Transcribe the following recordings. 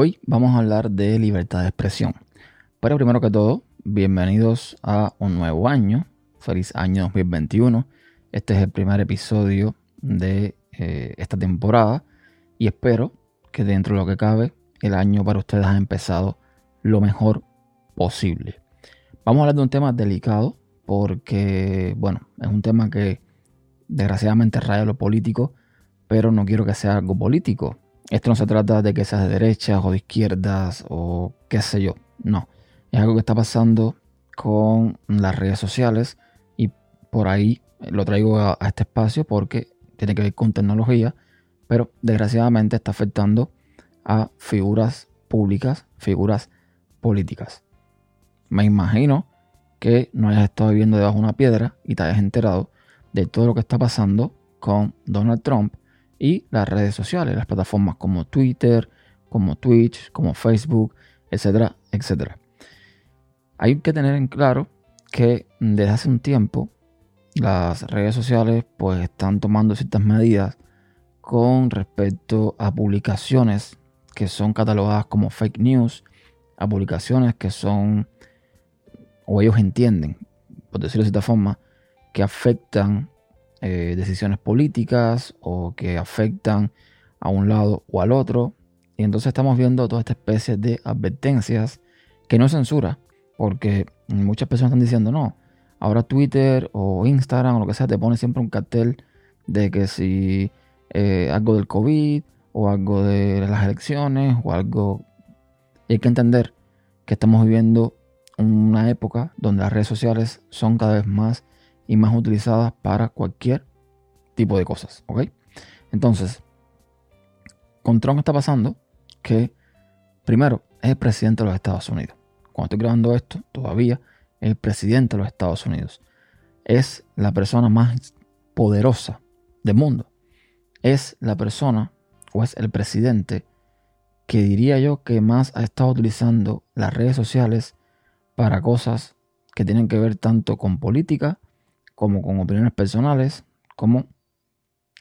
Hoy vamos a hablar de libertad de expresión. Pero primero que todo, bienvenidos a un nuevo año. Feliz año 2021. Este es el primer episodio de eh, esta temporada y espero que dentro de lo que cabe el año para ustedes ha empezado lo mejor posible. Vamos a hablar de un tema delicado porque, bueno, es un tema que desgraciadamente raya lo político, pero no quiero que sea algo político. Esto no se trata de que sea de derechas o de izquierdas o qué sé yo, no. Es algo que está pasando con las redes sociales y por ahí lo traigo a, a este espacio porque tiene que ver con tecnología, pero desgraciadamente está afectando a figuras públicas, figuras políticas. Me imagino que no hayas estado viviendo debajo de una piedra y te hayas enterado de todo lo que está pasando con Donald Trump y las redes sociales, las plataformas como Twitter, como Twitch, como Facebook, etcétera, etcétera. Hay que tener en claro que desde hace un tiempo las redes sociales pues están tomando ciertas medidas con respecto a publicaciones que son catalogadas como fake news, a publicaciones que son o ellos entienden, por decirlo de cierta forma, que afectan eh, decisiones políticas o que afectan a un lado o al otro. Y entonces estamos viendo toda esta especie de advertencias que no es censura, porque muchas personas están diciendo, no, ahora Twitter o Instagram o lo que sea te pone siempre un cartel de que si eh, algo del COVID o algo de las elecciones o algo... Y hay que entender que estamos viviendo una época donde las redes sociales son cada vez más y más utilizadas para cualquier tipo de cosas, ¿ok? Entonces, con Trump está pasando que, primero, es el presidente de los Estados Unidos. Cuando estoy grabando esto, todavía es el presidente de los Estados Unidos. Es la persona más poderosa del mundo. Es la persona, o es el presidente, que diría yo que más ha estado utilizando las redes sociales para cosas que tienen que ver tanto con política como con opiniones personales, como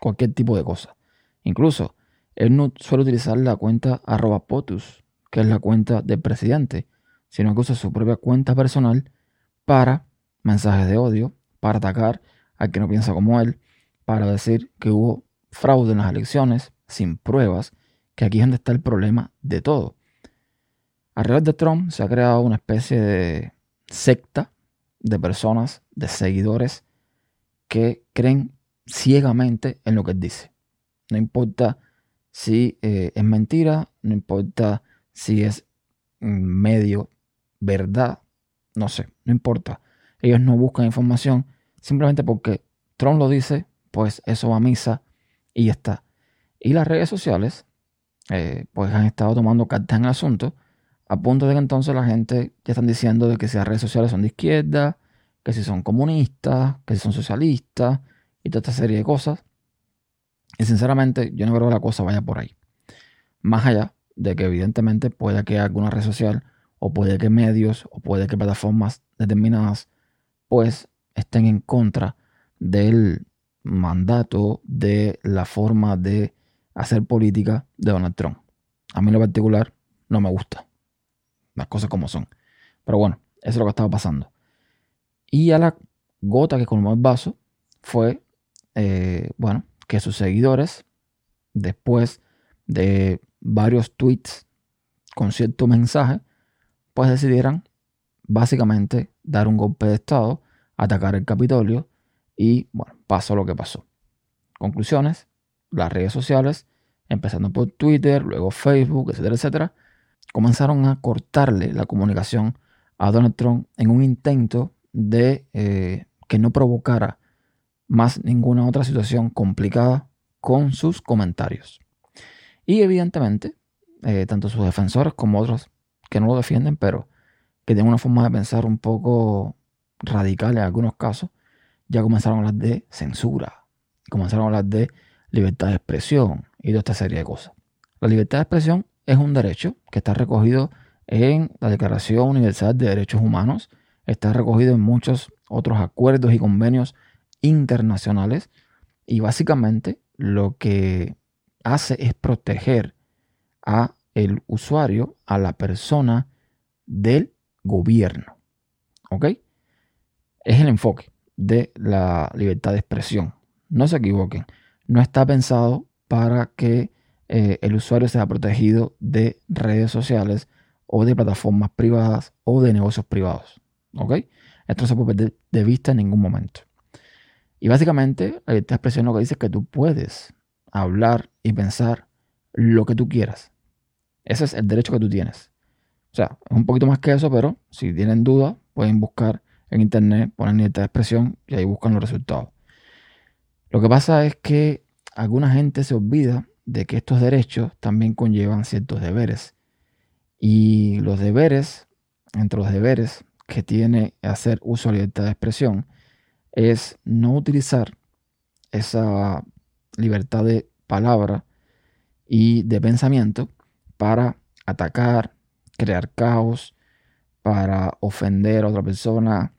cualquier tipo de cosa. Incluso, él no suele utilizar la cuenta arroba POTUS, que es la cuenta del presidente, sino que usa su propia cuenta personal para mensajes de odio, para atacar al que no piensa como él, para decir que hubo fraude en las elecciones sin pruebas, que aquí es donde está el problema de todo. Alrededor de Trump se ha creado una especie de secta de personas, de seguidores que creen ciegamente en lo que dice. No importa si eh, es mentira, no importa si es medio verdad, no sé, no importa. Ellos no buscan información simplemente porque Trump lo dice, pues eso va a misa y ya está. Y las redes sociales, eh, pues han estado tomando cartas en el asunto a punto de que entonces la gente ya están diciendo de que si las redes sociales son de izquierda, que si son comunistas, que si son socialistas y toda esta serie de cosas. Y sinceramente yo no creo que la cosa vaya por ahí. Más allá de que evidentemente puede que alguna red social o puede que medios o puede que plataformas determinadas pues estén en contra del mandato de la forma de hacer política de Donald Trump. A mí en lo particular no me gusta las cosas como son. Pero bueno, eso es lo que estaba pasando. Y a la gota que colmó el vaso fue, eh, bueno, que sus seguidores, después de varios tweets con cierto mensaje, pues decidieran básicamente dar un golpe de Estado, atacar el Capitolio y, bueno, pasó lo que pasó. Conclusiones, las redes sociales, empezando por Twitter, luego Facebook, etcétera, etcétera, comenzaron a cortarle la comunicación a Donald Trump en un intento de eh, que no provocara más ninguna otra situación complicada con sus comentarios. Y evidentemente, eh, tanto sus defensores como otros que no lo defienden, pero que tienen una forma de pensar un poco radical en algunos casos, ya comenzaron a hablar de censura, comenzaron a hablar de libertad de expresión y toda esta serie de cosas. La libertad de expresión es un derecho que está recogido en la Declaración Universal de Derechos Humanos, está recogido en muchos otros acuerdos y convenios internacionales y básicamente lo que hace es proteger a el usuario a la persona del gobierno. ¿Ok? Es el enfoque de la libertad de expresión. No se equivoquen. No está pensado para que eh, el usuario sea protegido de redes sociales o de plataformas privadas o de negocios privados. ¿Ok? Esto no se puede perder de vista en ningún momento. Y básicamente, la libertad de expresión lo que dice es que tú puedes hablar y pensar lo que tú quieras. Ese es el derecho que tú tienes. O sea, es un poquito más que eso, pero si tienen dudas, pueden buscar en internet, poner libertad de expresión y ahí buscan los resultados. Lo que pasa es que alguna gente se olvida de que estos derechos también conllevan ciertos deberes. Y los deberes, entre los deberes que tiene hacer uso de la libertad de expresión, es no utilizar esa libertad de palabra y de pensamiento para atacar, crear caos, para ofender a otra persona,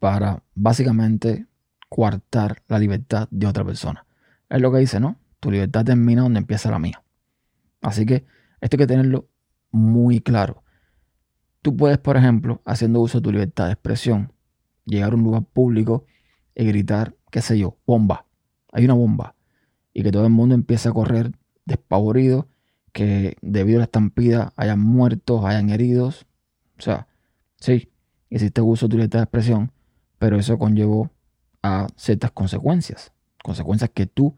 para básicamente coartar la libertad de otra persona. Es lo que dice, ¿no? Tu libertad termina donde empieza la mía. Así que esto hay que tenerlo muy claro. Tú puedes, por ejemplo, haciendo uso de tu libertad de expresión, llegar a un lugar público y gritar, qué sé yo, bomba. Hay una bomba. Y que todo el mundo empiece a correr despavorido que debido a la estampida hayan muertos, hayan heridos. O sea, sí, existe uso de libertad de expresión, pero eso conllevó a ciertas consecuencias. Consecuencias que tú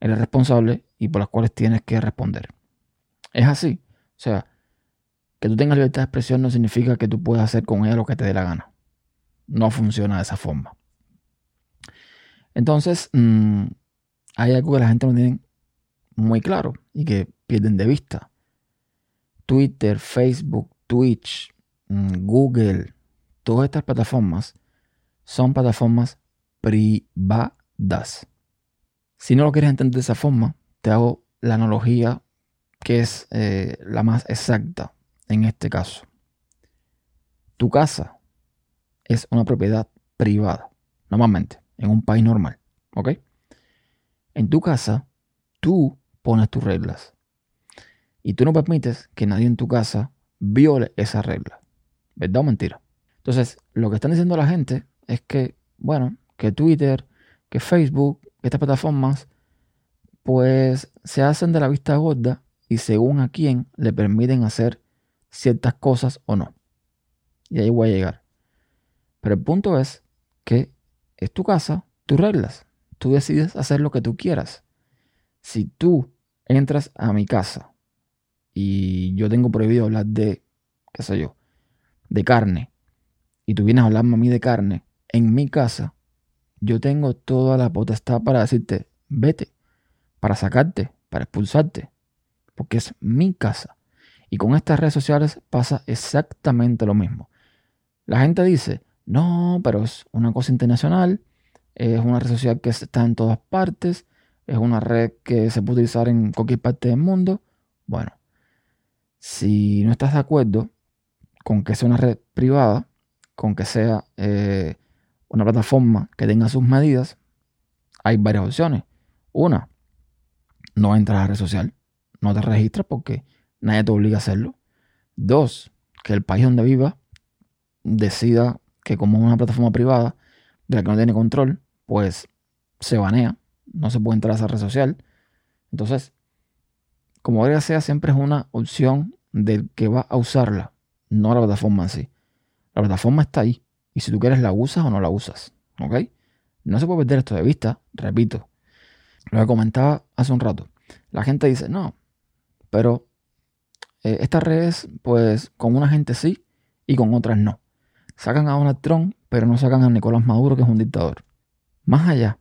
eres responsable y por las cuales tienes que responder. Es así. O sea, que tú tengas libertad de expresión no significa que tú puedas hacer con ella lo que te dé la gana. No funciona de esa forma. Entonces, mm, hay algo que la gente no tiene muy claro y que pierden de vista. Twitter, Facebook, Twitch, mm, Google, todas estas plataformas son plataformas privadas. Si no lo quieres entender de esa forma, te hago la analogía que es eh, la más exacta en este caso. Tu casa es una propiedad privada, normalmente, en un país normal. ¿Ok? En tu casa, tú pones tus reglas. Y tú no permites que nadie en tu casa viole esa regla. ¿Verdad o mentira? Entonces, lo que están diciendo la gente es que, bueno, que Twitter, que Facebook, estas plataformas, pues se hacen de la vista gorda y según a quién le permiten hacer ciertas cosas o no. Y ahí voy a llegar. Pero el punto es que es tu casa, tus reglas. Tú decides hacer lo que tú quieras. Si tú entras a mi casa y yo tengo prohibido hablar de, qué sé yo, de carne, y tú vienes a hablarme a mí de carne, en mi casa, yo tengo toda la potestad para decirte, vete, para sacarte, para expulsarte, porque es mi casa. Y con estas redes sociales pasa exactamente lo mismo. La gente dice, no, pero es una cosa internacional, es una red social que está en todas partes, es una red que se puede utilizar en cualquier parte del mundo. Bueno, si no estás de acuerdo con que sea una red privada, con que sea eh, una plataforma que tenga sus medidas, hay varias opciones. Una, no entras a la red social, no te registras porque nadie te obliga a hacerlo. Dos, que el país donde vivas decida que como es una plataforma privada de la que no tiene control, pues se banea no se puede entrar a esa red social. Entonces, como que sea, siempre es una opción del que va a usarla, no la plataforma en sí. La plataforma está ahí. Y si tú quieres, la usas o no la usas. ¿Ok? No se puede perder esto de vista, repito. Lo que comentaba hace un rato. La gente dice, no, pero eh, estas redes, pues con una gente sí y con otras no. Sacan a Donald Trump, pero no sacan a Nicolás Maduro, que es un dictador. Más allá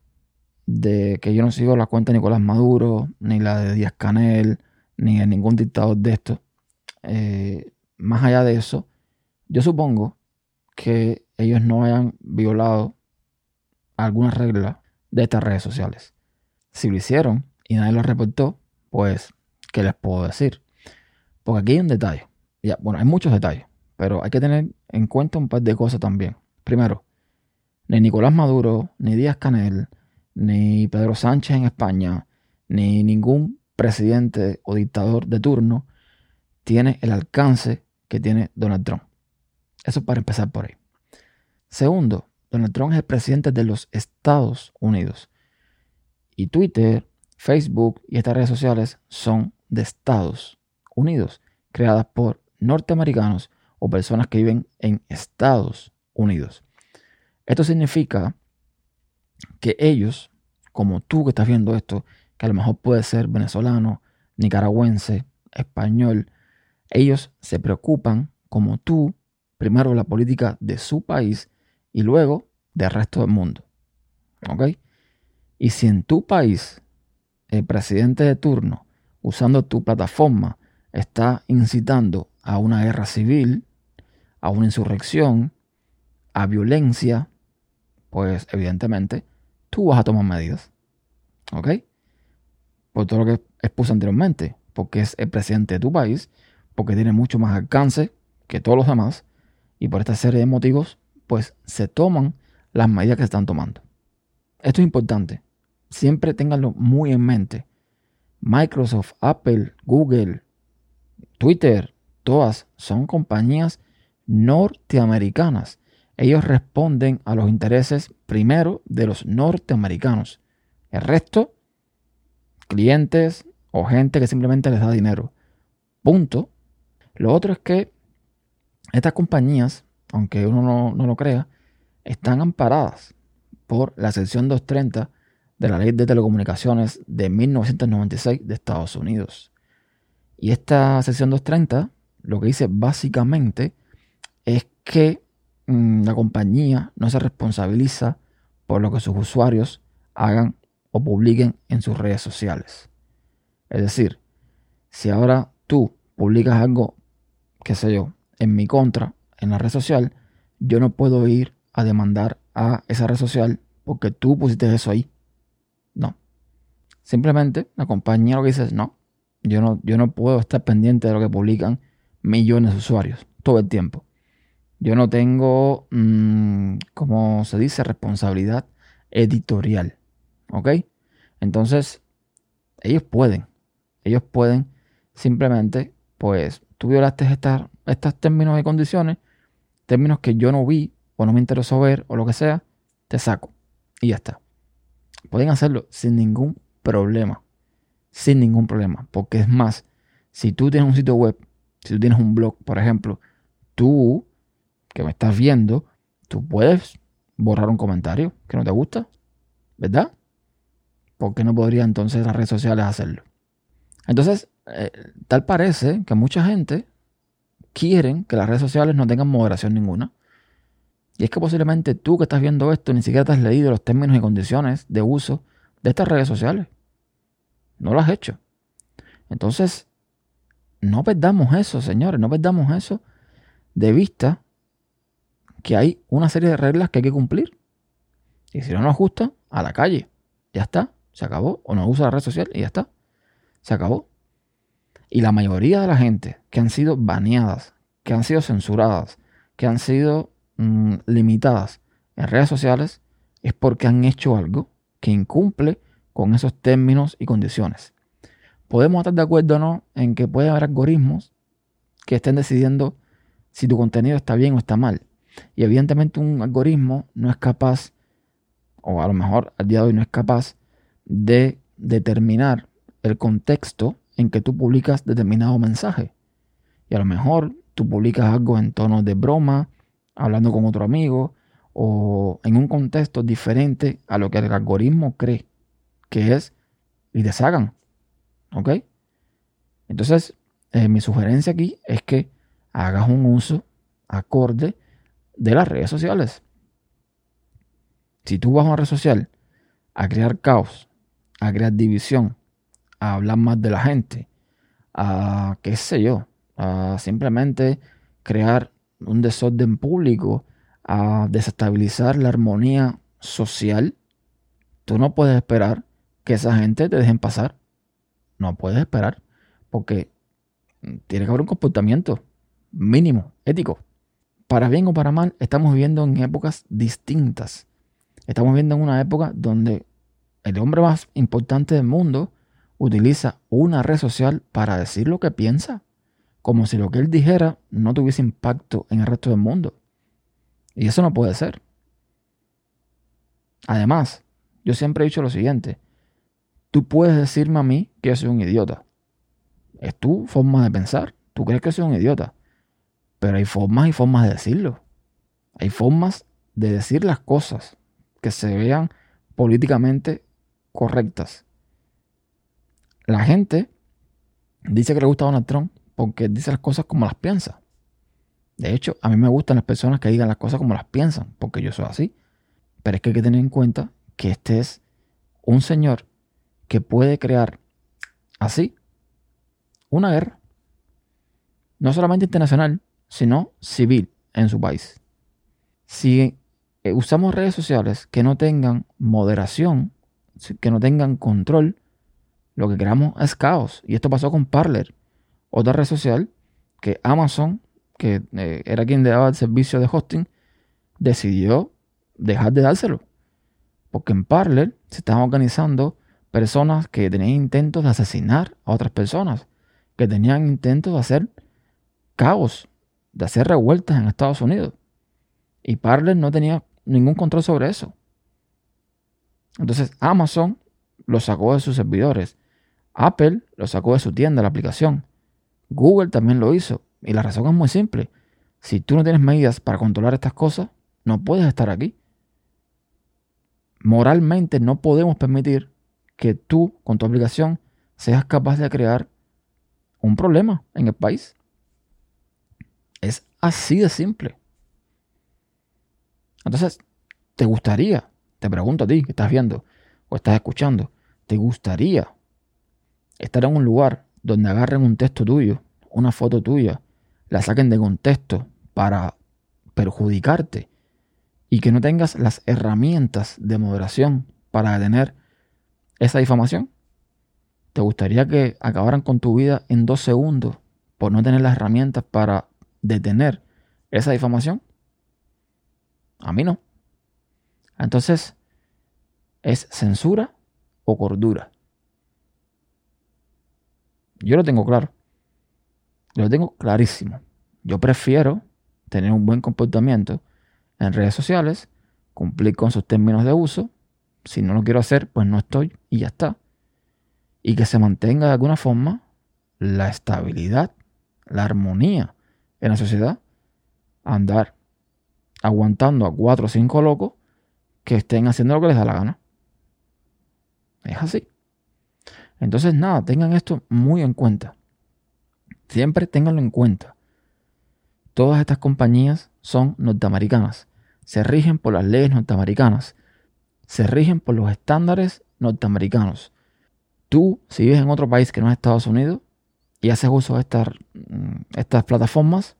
de que yo no sigo la cuenta de Nicolás Maduro, ni la de Díaz Canel, ni de ningún dictador de esto. Eh, más allá de eso, yo supongo que ellos no hayan violado alguna regla de estas redes sociales. Si lo hicieron y nadie lo reportó, pues, ¿qué les puedo decir? Porque aquí hay un detalle. Bueno, hay muchos detalles, pero hay que tener en cuenta un par de cosas también. Primero, ni Nicolás Maduro, ni Díaz Canel, ni Pedro Sánchez en España, ni ningún presidente o dictador de turno tiene el alcance que tiene Donald Trump. Eso para empezar por ahí. Segundo, Donald Trump es el presidente de los Estados Unidos. Y Twitter, Facebook y estas redes sociales son de Estados Unidos, creadas por norteamericanos o personas que viven en Estados Unidos. Esto significa que ellos, como tú que estás viendo esto, que a lo mejor puede ser venezolano, nicaragüense, español, ellos se preocupan, como tú, primero la política de su país y luego del resto del mundo. ¿Ok? Y si en tu país el presidente de turno, usando tu plataforma, está incitando a una guerra civil, a una insurrección, a violencia, pues evidentemente tú vas a tomar medidas. ¿Ok? Por todo lo que expuse anteriormente, porque es el presidente de tu país, porque tiene mucho más alcance que todos los demás, y por esta serie de motivos, pues se toman las medidas que se están tomando. Esto es importante. Siempre ténganlo muy en mente. Microsoft, Apple, Google, Twitter, todas son compañías norteamericanas. Ellos responden a los intereses primero de los norteamericanos. El resto, clientes o gente que simplemente les da dinero. Punto. Lo otro es que estas compañías, aunque uno no, lo crea, están amparadas por la sección 230 de la Ley de Telecomunicaciones de 1996 de Estados Unidos. Y esta sección 230 lo que dice básicamente es que mm, la compañía no se responsabiliza por lo que sus usuarios hagan o publiquen en sus redes sociales. Es decir, si ahora tú publicas algo, qué sé yo, en mi contra en la red social, yo no puedo ir a demandar a esa red social porque tú pusiste eso ahí. No. Simplemente la compañía lo que dice es no. Yo no, yo no puedo estar pendiente de lo que publican millones de usuarios todo el tiempo. Yo no tengo, mm, como se dice, responsabilidad editorial. ¿Ok? Entonces, ellos pueden. Ellos pueden simplemente, pues, tú violaste estos términos y condiciones, términos que yo no vi o no me interesó ver o lo que sea, te saco. Y ya está. Pueden hacerlo sin ningún problema. Sin ningún problema. Porque es más, si tú tienes un sitio web, si tú tienes un blog, por ejemplo, tú que me estás viendo, tú puedes borrar un comentario que no te gusta, ¿verdad? ¿Por qué no podría entonces las redes sociales hacerlo? Entonces, eh, tal parece que mucha gente quieren que las redes sociales no tengan moderación ninguna. Y es que posiblemente tú que estás viendo esto ni siquiera te has leído los términos y condiciones de uso de estas redes sociales. No lo has hecho. Entonces, no perdamos eso, señores, no perdamos eso de vista que hay una serie de reglas que hay que cumplir. Y si no nos gusta, a la calle. Ya está, se acabó. O no usa la red social y ya está. Se acabó. Y la mayoría de la gente que han sido baneadas, que han sido censuradas, que han sido Mm, limitadas en redes sociales es porque han hecho algo que incumple con esos términos y condiciones. Podemos estar de acuerdo o no en que puede haber algoritmos que estén decidiendo si tu contenido está bien o está mal. Y evidentemente un algoritmo no es capaz, o a lo mejor al día de hoy no es capaz, de determinar el contexto en que tú publicas determinado mensaje. Y a lo mejor tú publicas algo en tono de broma, hablando con otro amigo o en un contexto diferente a lo que el algoritmo cree que es y deshagan. ¿Ok? Entonces, eh, mi sugerencia aquí es que hagas un uso acorde de las redes sociales. Si tú vas a una red social a crear caos, a crear división, a hablar más de la gente, a qué sé yo, a simplemente crear un desorden público, a desestabilizar la armonía social, tú no puedes esperar que esa gente te dejen pasar. No puedes esperar, porque tiene que haber un comportamiento mínimo, ético. Para bien o para mal, estamos viviendo en épocas distintas. Estamos viviendo en una época donde el hombre más importante del mundo, utiliza una red social para decir lo que piensa, como si lo que él dijera no tuviese impacto en el resto del mundo. Y eso no puede ser. Además, yo siempre he dicho lo siguiente, tú puedes decirme a mí que soy un idiota. Es tu forma de pensar, tú crees que soy un idiota, pero hay formas y formas de decirlo. Hay formas de decir las cosas que se vean políticamente correctas. La gente dice que le gusta Donald Trump porque dice las cosas como las piensa. De hecho, a mí me gustan las personas que digan las cosas como las piensan, porque yo soy así. Pero es que hay que tener en cuenta que este es un señor que puede crear así una guerra. No solamente internacional, sino civil en su país. Si eh, usamos redes sociales que no tengan moderación, que no tengan control, lo que creamos es caos. Y esto pasó con Parler, otra red social que Amazon, que eh, era quien le daba el servicio de hosting, decidió dejar de dárselo. Porque en Parler se estaban organizando personas que tenían intentos de asesinar a otras personas, que tenían intentos de hacer caos, de hacer revueltas en Estados Unidos. Y Parler no tenía ningún control sobre eso. Entonces Amazon lo sacó de sus servidores. Apple lo sacó de su tienda, la aplicación. Google también lo hizo. Y la razón es muy simple. Si tú no tienes medidas para controlar estas cosas, no puedes estar aquí. Moralmente no podemos permitir que tú, con tu aplicación, seas capaz de crear un problema en el país. Es así de simple. Entonces, ¿te gustaría? Te pregunto a ti que estás viendo o estás escuchando. ¿Te gustaría estar en un lugar donde agarren un texto tuyo, una foto tuya, la saquen de contexto para perjudicarte y que no tengas las herramientas de moderación para detener esa difamación? ¿Te gustaría que acabaran con tu vida en dos segundos por no tener las herramientas para detener esa difamación? A mí no. Entonces, ¿es censura o cordura? Yo lo tengo claro. Yo lo tengo clarísimo. Yo prefiero tener un buen comportamiento en redes sociales, cumplir con sus términos de uso. Si no lo quiero hacer, pues no estoy y ya está. Y que se mantenga de alguna forma la estabilidad, la armonía en la sociedad. Andar aguantando a cuatro o cinco locos que estén haciendo lo que les da la gana. Es así. Entonces, nada, tengan esto muy en cuenta. Siempre ténganlo en cuenta. Todas estas compañías son norteamericanas. Se rigen por las leyes norteamericanas. Se rigen por los estándares norteamericanos. Tú, si vives en otro país que no es Estados Unidos y haces uso de estas, mm, estas plataformas,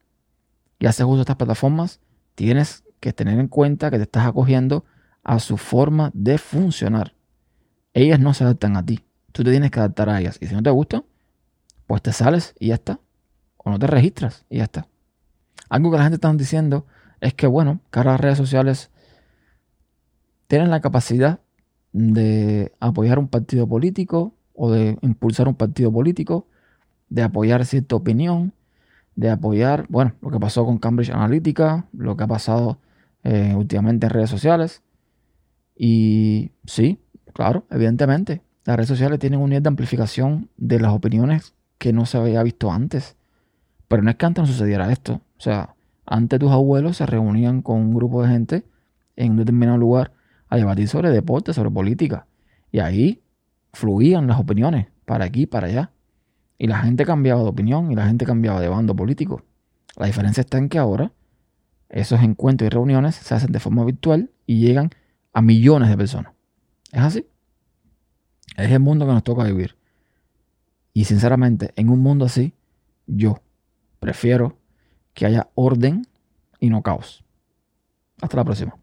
y haces uso de estas plataformas, tienes que tener en cuenta que te estás acogiendo a su forma de funcionar. Ellas no se adaptan a ti. Tú te tienes que adaptar a ellas. Y si no te gusta, pues te sales y ya está. O no te registras y ya está. Algo que la gente está diciendo es que, bueno, que ahora las redes sociales tienen la capacidad de apoyar un partido político o de impulsar un partido político, de apoyar cierta opinión, de apoyar, bueno, lo que pasó con Cambridge Analytica, lo que ha pasado eh, últimamente en redes sociales. Y sí, claro, evidentemente, las redes sociales tienen un nivel de amplificación de las opiniones que no se había visto antes. Pero no es que antes no sucediera esto. O sea, antes tus abuelos se reunían con un grupo de gente en un determinado lugar a debatir sobre deporte, sobre política. Y ahí fluían las opiniones para aquí, para allá. Y la gente cambiaba de opinión y la gente cambiaba de bando político. La diferencia está en que ahora esos encuentros y reuniones se hacen de forma virtual y llegan a millones de personas. ¿Es así? Es el mundo que nos toca vivir. Y sinceramente, en un mundo así, yo prefiero que haya orden y no caos. Hasta la próxima.